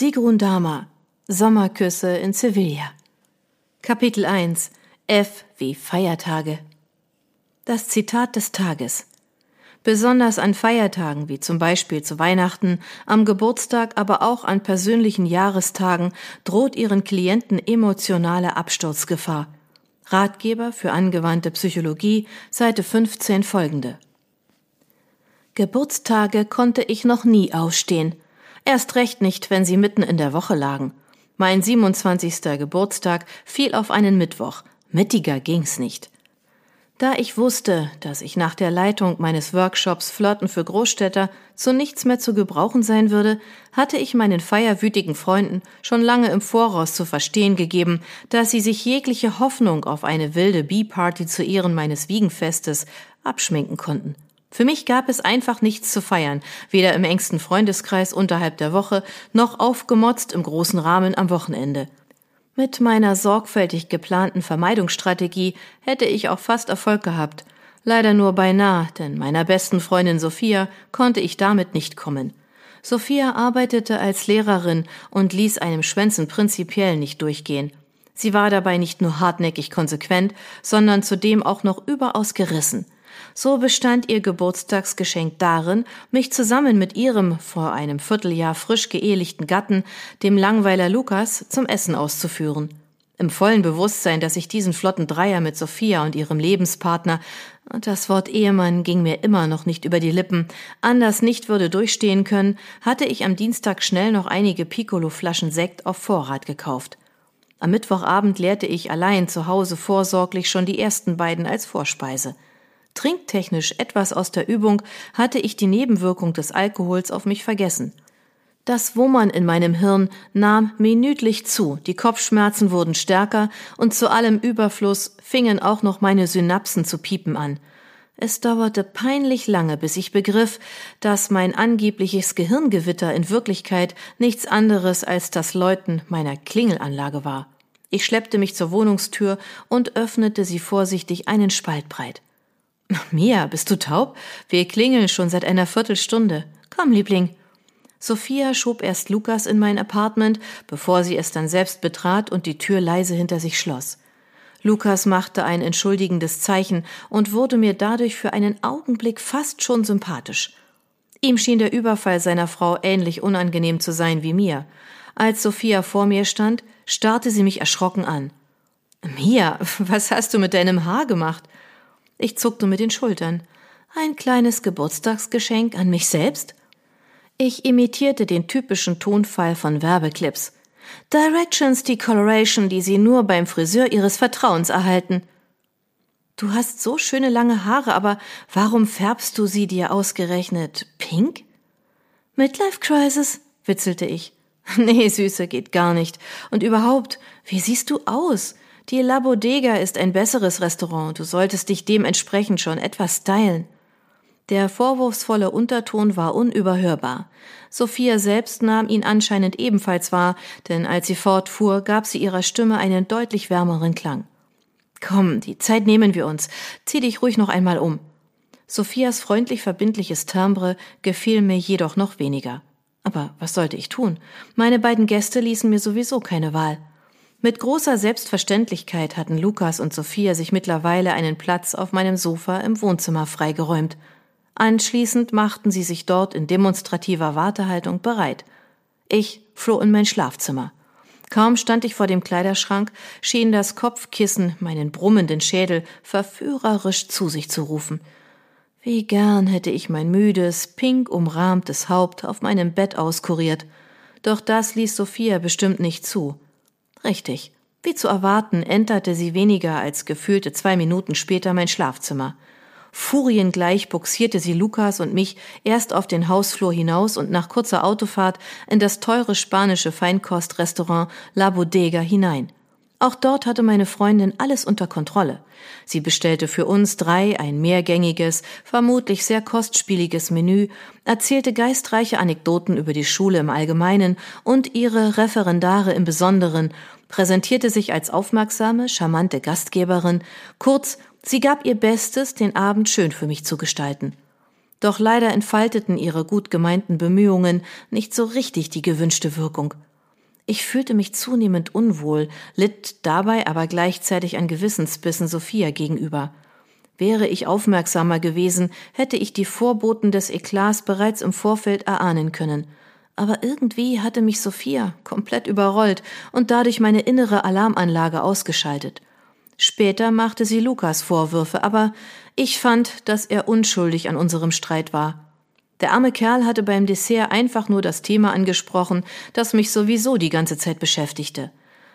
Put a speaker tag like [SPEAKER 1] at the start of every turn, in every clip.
[SPEAKER 1] Sigrun Dama Sommerküsse in Sevilla Kapitel 1 F wie Feiertage Das Zitat des Tages Besonders an Feiertagen wie zum Beispiel zu Weihnachten, am Geburtstag, aber auch an persönlichen Jahrestagen droht ihren Klienten emotionale Absturzgefahr. Ratgeber für angewandte Psychologie, Seite 15 folgende. Geburtstage konnte ich noch nie ausstehen. Erst recht nicht, wenn sie mitten in der Woche lagen. Mein 27. Geburtstag fiel auf einen Mittwoch. Mittiger ging's nicht. Da ich wusste, dass ich nach der Leitung meines Workshops Flirten für Großstädter zu nichts mehr zu gebrauchen sein würde, hatte ich meinen feierwütigen Freunden schon lange im Voraus zu verstehen gegeben, dass sie sich jegliche Hoffnung auf eine wilde Bee-Party zu Ehren meines Wiegenfestes abschminken konnten. Für mich gab es einfach nichts zu feiern, weder im engsten Freundeskreis unterhalb der Woche, noch aufgemotzt im großen Rahmen am Wochenende. Mit meiner sorgfältig geplanten Vermeidungsstrategie hätte ich auch fast Erfolg gehabt. Leider nur beinahe, denn meiner besten Freundin Sophia konnte ich damit nicht kommen. Sophia arbeitete als Lehrerin und ließ einem Schwänzen prinzipiell nicht durchgehen. Sie war dabei nicht nur hartnäckig konsequent, sondern zudem auch noch überaus gerissen – so bestand ihr Geburtstagsgeschenk darin, mich zusammen mit ihrem vor einem Vierteljahr frisch geehelichten Gatten, dem Langweiler Lukas, zum Essen auszuführen. Im vollen Bewusstsein, dass ich diesen flotten Dreier mit Sophia und ihrem Lebenspartner, das Wort Ehemann ging mir immer noch nicht über die Lippen, anders nicht würde durchstehen können, hatte ich am Dienstag schnell noch einige Piccolo-Flaschen Sekt auf Vorrat gekauft. Am Mittwochabend leerte ich allein zu Hause vorsorglich schon die ersten beiden als Vorspeise. Trinktechnisch etwas aus der Übung hatte ich die Nebenwirkung des Alkohols auf mich vergessen. Das Wummern in meinem Hirn nahm minütlich zu, die Kopfschmerzen wurden stärker und zu allem Überfluss fingen auch noch meine Synapsen zu piepen an. Es dauerte peinlich lange, bis ich begriff, dass mein angebliches Gehirngewitter in Wirklichkeit nichts anderes als das Läuten meiner Klingelanlage war. Ich schleppte mich zur Wohnungstür und öffnete sie vorsichtig einen Spalt breit. Mia, bist du taub? Wir klingeln schon seit einer Viertelstunde. Komm, Liebling. Sophia schob erst Lukas in mein Apartment, bevor sie es dann selbst betrat und die Tür leise hinter sich schloss. Lukas machte ein entschuldigendes Zeichen und wurde mir dadurch für einen Augenblick fast schon sympathisch. Ihm schien der Überfall seiner Frau ähnlich unangenehm zu sein wie mir. Als Sophia vor mir stand, starrte sie mich erschrocken an. Mia, was hast du mit deinem Haar gemacht? Ich zuckte mit den Schultern. Ein kleines Geburtstagsgeschenk an mich selbst? Ich imitierte den typischen Tonfall von Werbeclips. Directions Decoloration, die Sie nur beim Friseur Ihres Vertrauens erhalten. Du hast so schöne lange Haare, aber warum färbst du sie dir ausgerechnet pink? Midlife Crisis, witzelte ich. Nee, Süße, geht gar nicht. Und überhaupt, wie siehst du aus? Die La Bodega ist ein besseres Restaurant, du solltest dich dementsprechend schon etwas stylen. Der vorwurfsvolle Unterton war unüberhörbar. Sophia selbst nahm ihn anscheinend ebenfalls wahr, denn als sie fortfuhr, gab sie ihrer Stimme einen deutlich wärmeren Klang. Komm, die Zeit nehmen wir uns. Zieh dich ruhig noch einmal um. Sophias freundlich verbindliches Timbre gefiel mir jedoch noch weniger. Aber was sollte ich tun? Meine beiden Gäste ließen mir sowieso keine Wahl. Mit großer Selbstverständlichkeit hatten Lukas und Sophia sich mittlerweile einen Platz auf meinem Sofa im Wohnzimmer freigeräumt. Anschließend machten sie sich dort in demonstrativer Wartehaltung bereit. Ich floh in mein Schlafzimmer. Kaum stand ich vor dem Kleiderschrank, schien das Kopfkissen meinen brummenden Schädel verführerisch zu sich zu rufen. Wie gern hätte ich mein müdes, pink umrahmtes Haupt auf meinem Bett auskuriert. Doch das ließ Sophia bestimmt nicht zu. Richtig. Wie zu erwarten, enterte sie weniger als gefühlte zwei Minuten später mein Schlafzimmer. Furiengleich buxierte sie Lukas und mich erst auf den Hausflur hinaus und nach kurzer Autofahrt in das teure spanische Feinkostrestaurant La Bodega hinein. Auch dort hatte meine Freundin alles unter Kontrolle. Sie bestellte für uns drei ein mehrgängiges, vermutlich sehr kostspieliges Menü, erzählte geistreiche Anekdoten über die Schule im Allgemeinen und ihre Referendare im Besonderen, präsentierte sich als aufmerksame, charmante Gastgeberin, kurz, sie gab ihr Bestes, den Abend schön für mich zu gestalten. Doch leider entfalteten ihre gut gemeinten Bemühungen nicht so richtig die gewünschte Wirkung. Ich fühlte mich zunehmend unwohl, litt dabei aber gleichzeitig an Gewissensbissen Sophia gegenüber. Wäre ich aufmerksamer gewesen, hätte ich die Vorboten des Eklats bereits im Vorfeld erahnen können. Aber irgendwie hatte mich Sophia komplett überrollt und dadurch meine innere Alarmanlage ausgeschaltet. Später machte sie Lukas Vorwürfe, aber ich fand, dass er unschuldig an unserem Streit war. Der arme Kerl hatte beim Dessert einfach nur das Thema angesprochen, das mich sowieso die ganze Zeit beschäftigte.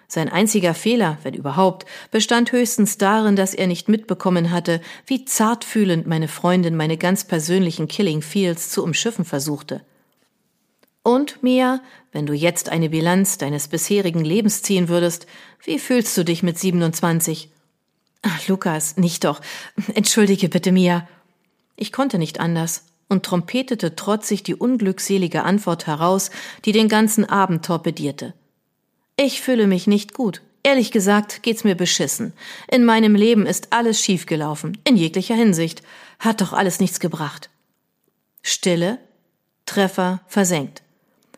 [SPEAKER 1] Sein einziger Fehler, wenn überhaupt, bestand höchstens darin, dass er nicht mitbekommen hatte, wie zartfühlend meine Freundin meine ganz persönlichen Killing Fields zu umschiffen versuchte. Und, Mia, wenn du jetzt eine Bilanz deines bisherigen Lebens ziehen würdest, wie fühlst du dich mit 27? Ach, Lukas, nicht doch. Entschuldige bitte, Mia. Ich konnte nicht anders und trompetete trotzig die unglückselige Antwort heraus, die den ganzen Abend torpedierte. Ich fühle mich nicht gut. Ehrlich gesagt geht's mir beschissen. In meinem Leben ist alles schiefgelaufen, in jeglicher Hinsicht. Hat doch alles nichts gebracht. Stille, Treffer versenkt.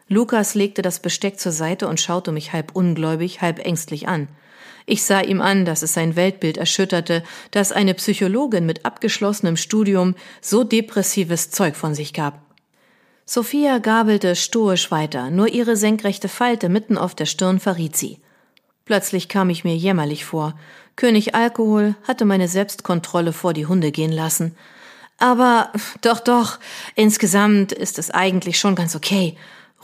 [SPEAKER 1] Lukas legte das Besteck zur Seite und schaute mich halb ungläubig, halb ängstlich an. Ich sah ihm an, dass es sein Weltbild erschütterte, dass eine Psychologin mit abgeschlossenem Studium so depressives Zeug von sich gab. Sophia gabelte stoisch weiter, nur ihre senkrechte Falte mitten auf der Stirn verriet sie. Plötzlich kam ich mir jämmerlich vor. König Alkohol hatte meine Selbstkontrolle vor die Hunde gehen lassen. Aber doch, doch, insgesamt ist es eigentlich schon ganz okay,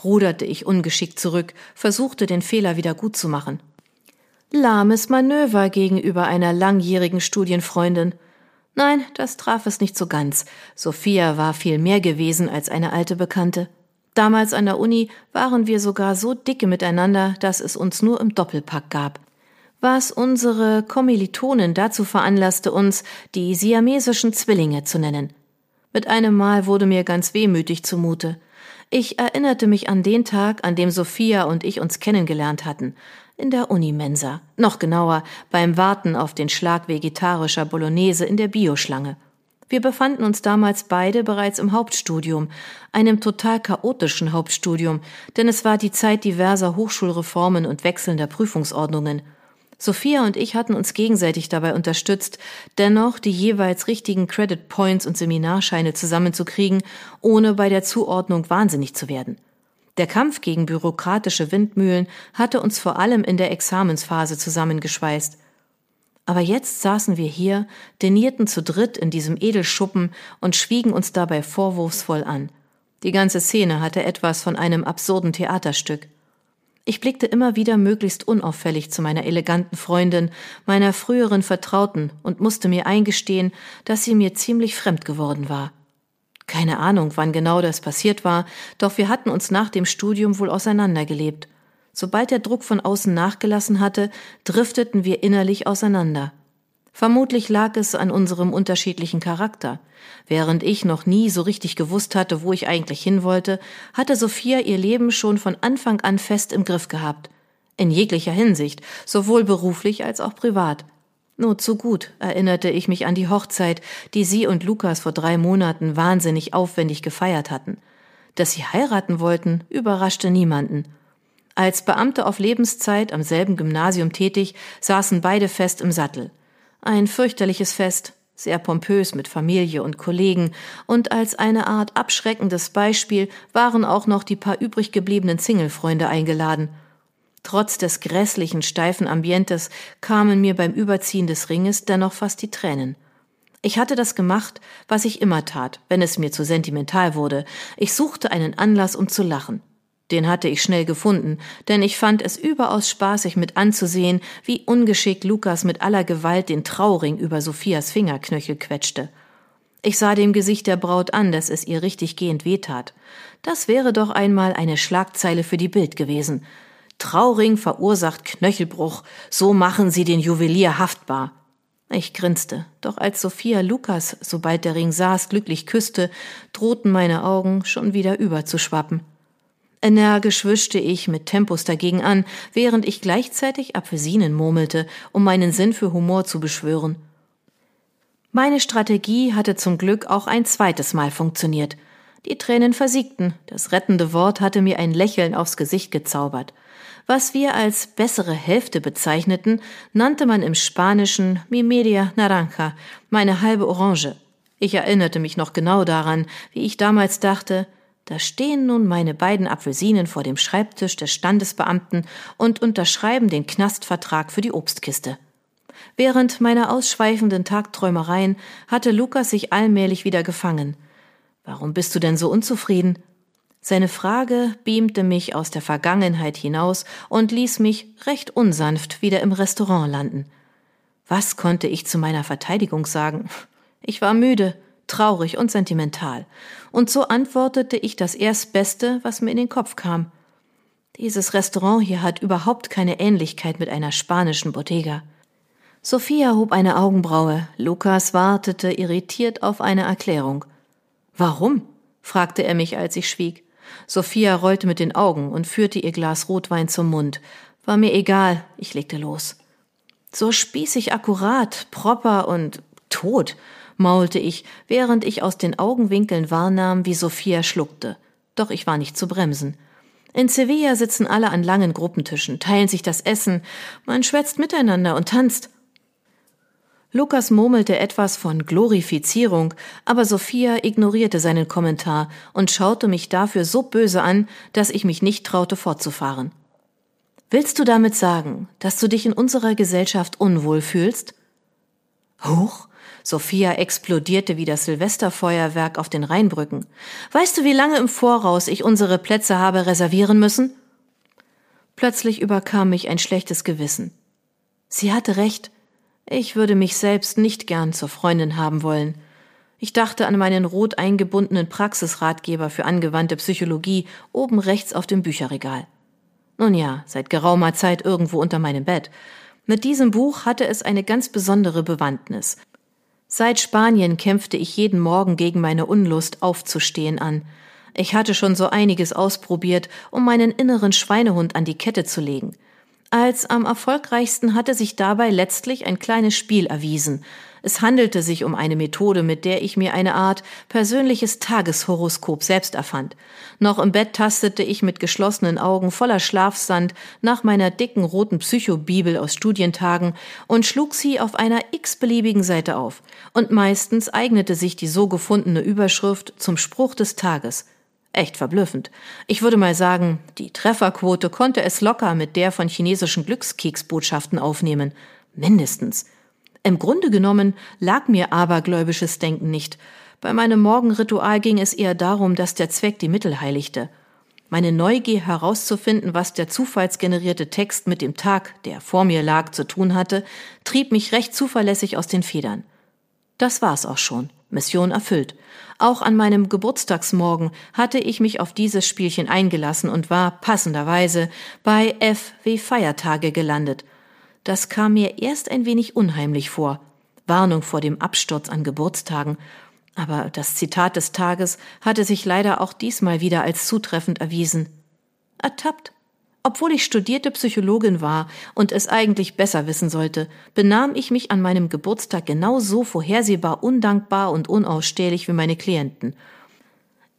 [SPEAKER 1] ruderte ich ungeschickt zurück, versuchte den Fehler wieder gut zu machen. Lahmes Manöver gegenüber einer langjährigen Studienfreundin. Nein, das traf es nicht so ganz. Sophia war viel mehr gewesen als eine alte Bekannte. Damals an der Uni waren wir sogar so dicke miteinander, dass es uns nur im Doppelpack gab. Was unsere Kommilitonen dazu veranlasste, uns die siamesischen Zwillinge zu nennen. Mit einem Mal wurde mir ganz wehmütig zumute. Ich erinnerte mich an den Tag, an dem Sophia und ich uns kennengelernt hatten in der Unimensa, noch genauer beim Warten auf den Schlag vegetarischer Bolognese in der Bioschlange. Wir befanden uns damals beide bereits im Hauptstudium, einem total chaotischen Hauptstudium, denn es war die Zeit diverser Hochschulreformen und wechselnder Prüfungsordnungen. Sophia und ich hatten uns gegenseitig dabei unterstützt, dennoch die jeweils richtigen Credit Points und Seminarscheine zusammenzukriegen, ohne bei der Zuordnung wahnsinnig zu werden. Der Kampf gegen bürokratische Windmühlen hatte uns vor allem in der Examensphase zusammengeschweißt. Aber jetzt saßen wir hier, denierten zu dritt in diesem Edelschuppen und schwiegen uns dabei vorwurfsvoll an. Die ganze Szene hatte etwas von einem absurden Theaterstück. Ich blickte immer wieder möglichst unauffällig zu meiner eleganten Freundin, meiner früheren Vertrauten, und musste mir eingestehen, dass sie mir ziemlich fremd geworden war. Keine Ahnung, wann genau das passiert war, doch wir hatten uns nach dem Studium wohl auseinandergelebt. Sobald der Druck von außen nachgelassen hatte, drifteten wir innerlich auseinander. Vermutlich lag es an unserem unterschiedlichen Charakter. Während ich noch nie so richtig gewusst hatte, wo ich eigentlich hin wollte, hatte Sophia ihr Leben schon von Anfang an fest im Griff gehabt. In jeglicher Hinsicht, sowohl beruflich als auch privat. Nur zu gut erinnerte ich mich an die Hochzeit, die sie und Lukas vor drei Monaten wahnsinnig aufwendig gefeiert hatten. Dass sie heiraten wollten, überraschte niemanden. Als Beamte auf Lebenszeit am selben Gymnasium tätig, saßen beide fest im Sattel. Ein fürchterliches Fest, sehr pompös mit Familie und Kollegen, und als eine Art abschreckendes Beispiel waren auch noch die paar übrig gebliebenen Singlefreunde eingeladen – Trotz des grässlichen, steifen Ambientes kamen mir beim Überziehen des Ringes dennoch fast die Tränen. Ich hatte das gemacht, was ich immer tat, wenn es mir zu sentimental wurde. Ich suchte einen Anlass, um zu lachen. Den hatte ich schnell gefunden, denn ich fand es überaus spaßig mit anzusehen, wie ungeschickt Lukas mit aller Gewalt den Trauring über Sophias Fingerknöchel quetschte. Ich sah dem Gesicht der Braut an, dass es ihr richtig gehend wehtat. Das wäre doch einmal eine Schlagzeile für die Bild gewesen. Trauring verursacht Knöchelbruch, so machen sie den Juwelier haftbar. Ich grinste, doch als Sophia Lukas, sobald der Ring saß, glücklich küsste, drohten meine Augen schon wieder überzuschwappen. Energisch wischte ich mit Tempus dagegen an, während ich gleichzeitig Apfelsinen murmelte, um meinen Sinn für Humor zu beschwören. Meine Strategie hatte zum Glück auch ein zweites Mal funktioniert – Die Tränen versiegten, das rettende Wort hatte mir ein Lächeln aufs Gesicht gezaubert. Was wir als bessere Hälfte bezeichneten, nannte man im Spanischen mi media naranja, meine halbe Orange. Ich erinnerte mich noch genau daran, wie ich damals dachte, da stehen nun meine beiden Apfelsinen vor dem Schreibtisch des Standesbeamten und unterschreiben den Knastvertrag für die Obstkiste. Während meiner ausschweifenden Tagträumereien hatte Lukas sich allmählich wieder gefangen. Warum bist du denn so unzufrieden? Seine Frage beamte mich aus der Vergangenheit hinaus und ließ mich recht unsanft wieder im Restaurant landen. Was konnte ich zu meiner Verteidigung sagen? Ich war müde, traurig und sentimental, und so antwortete ich das Erstbeste, was mir in den Kopf kam. Dieses Restaurant hier hat überhaupt keine Ähnlichkeit mit einer spanischen Bottega. Sophia hob eine Augenbraue, Lukas wartete irritiert auf eine Erklärung. Warum? fragte er mich, als ich schwieg. Sophia rollte mit den Augen und führte ihr Glas Rotwein zum Mund. War mir egal, ich legte los. So spießig akkurat, proper und tot, maulte ich, während ich aus den Augenwinkeln wahrnahm, wie Sophia schluckte. Doch ich war nicht zu bremsen. In Sevilla sitzen alle an langen Gruppentischen, teilen sich das Essen, man schwätzt miteinander und tanzt. Lukas murmelte etwas von Glorifizierung, aber Sophia ignorierte seinen Kommentar und schaute mich dafür so böse an, dass ich mich nicht traute fortzufahren. Willst du damit sagen, dass du dich in unserer Gesellschaft unwohl fühlst? Huch, Sophia explodierte wie das Silvesterfeuerwerk auf den Rheinbrücken. Weißt du, wie lange im Voraus ich unsere Plätze habe reservieren müssen? Plötzlich überkam mich ein schlechtes Gewissen. Sie hatte recht. Ich würde mich selbst nicht gern zur Freundin haben wollen. Ich dachte an meinen rot eingebundenen Praxisratgeber für angewandte Psychologie oben rechts auf dem Bücherregal. Nun ja, seit geraumer Zeit irgendwo unter meinem Bett. Mit diesem Buch hatte es eine ganz besondere Bewandtnis. Seit Spanien kämpfte ich jeden Morgen gegen meine Unlust aufzustehen an. Ich hatte schon so einiges ausprobiert, um meinen inneren Schweinehund an die Kette zu legen. Als am erfolgreichsten hatte sich dabei letztlich ein kleines Spiel erwiesen. Es handelte sich um eine Methode, mit der ich mir eine Art persönliches Tageshoroskop selbst erfand. Noch im Bett tastete ich mit geschlossenen Augen voller Schlafsand nach meiner dicken roten Psychobibel aus Studientagen und schlug sie auf einer x-beliebigen Seite auf. Und meistens eignete sich die so gefundene Überschrift zum Spruch des Tages. Echt verblüffend. Ich würde mal sagen, die Trefferquote konnte es locker mit der von chinesischen Glückskeksbotschaften aufnehmen. Mindestens. Im Grunde genommen lag mir abergläubisches Denken nicht. Bei meinem Morgenritual ging es eher darum, dass der Zweck die Mittel heiligte. Meine Neugier herauszufinden, was der zufallsgenerierte Text mit dem Tag, der vor mir lag, zu tun hatte, trieb mich recht zuverlässig aus den Federn. Das war's auch schon. Mission erfüllt. Auch an meinem Geburtstagsmorgen hatte ich mich auf dieses Spielchen eingelassen und war passenderweise bei F wie Feiertage gelandet. Das kam mir erst ein wenig unheimlich vor. Warnung vor dem Absturz an Geburtstagen. Aber das Zitat des Tages hatte sich leider auch diesmal wieder als zutreffend erwiesen. Ertappt obwohl ich studierte Psychologin war und es eigentlich besser wissen sollte, benahm ich mich an meinem Geburtstag genauso vorhersehbar undankbar und unausstehlich wie meine Klienten.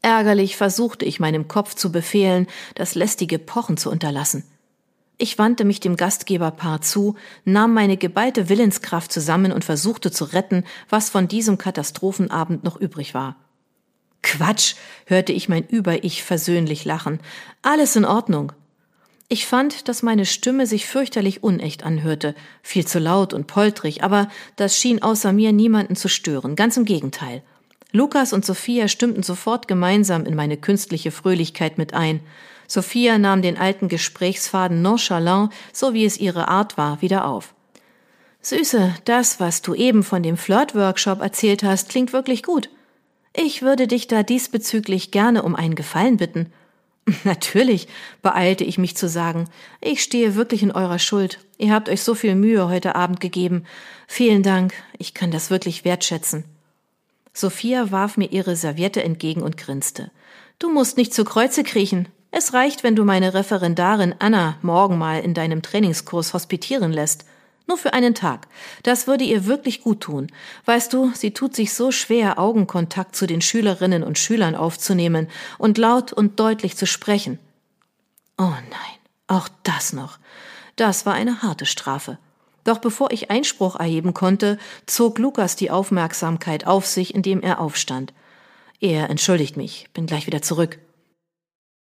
[SPEAKER 1] Ärgerlich versuchte ich meinem Kopf zu befehlen, das lästige Pochen zu unterlassen. Ich wandte mich dem Gastgeberpaar zu, nahm meine geballte Willenskraft zusammen und versuchte zu retten, was von diesem Katastrophenabend noch übrig war. Quatsch, hörte ich mein Über-Ich versöhnlich lachen. Alles in Ordnung. Ich fand, dass meine Stimme sich fürchterlich unecht anhörte, viel zu laut und poltrig, aber das schien außer mir niemanden zu stören, ganz im Gegenteil. Lukas und Sophia stimmten sofort gemeinsam in meine künstliche Fröhlichkeit mit ein. Sophia nahm den alten Gesprächsfaden nonchalant, so wie es ihre Art war, wieder auf. Süße, das, was du eben von dem Flirt-Workshop erzählt hast, klingt wirklich gut. Ich würde dich da diesbezüglich gerne um einen Gefallen bitten. Natürlich, beeilte ich mich zu sagen. Ich stehe wirklich in eurer Schuld. Ihr habt euch so viel Mühe heute Abend gegeben. Vielen Dank. Ich kann das wirklich wertschätzen. Sophia warf mir ihre Serviette entgegen und grinste. Du musst nicht zu Kreuze kriechen. Es reicht, wenn du meine Referendarin Anna morgen mal in deinem Trainingskurs hospitieren lässt. Nur für einen Tag. Das würde ihr wirklich gut tun. Weißt du, sie tut sich so schwer, Augenkontakt zu den Schülerinnen und Schülern aufzunehmen und laut und deutlich zu sprechen. Oh nein, auch das noch. Das war eine harte Strafe. Doch bevor ich Einspruch erheben konnte, zog Lukas die Aufmerksamkeit auf sich, indem er aufstand. Er entschuldigt mich, bin gleich wieder zurück.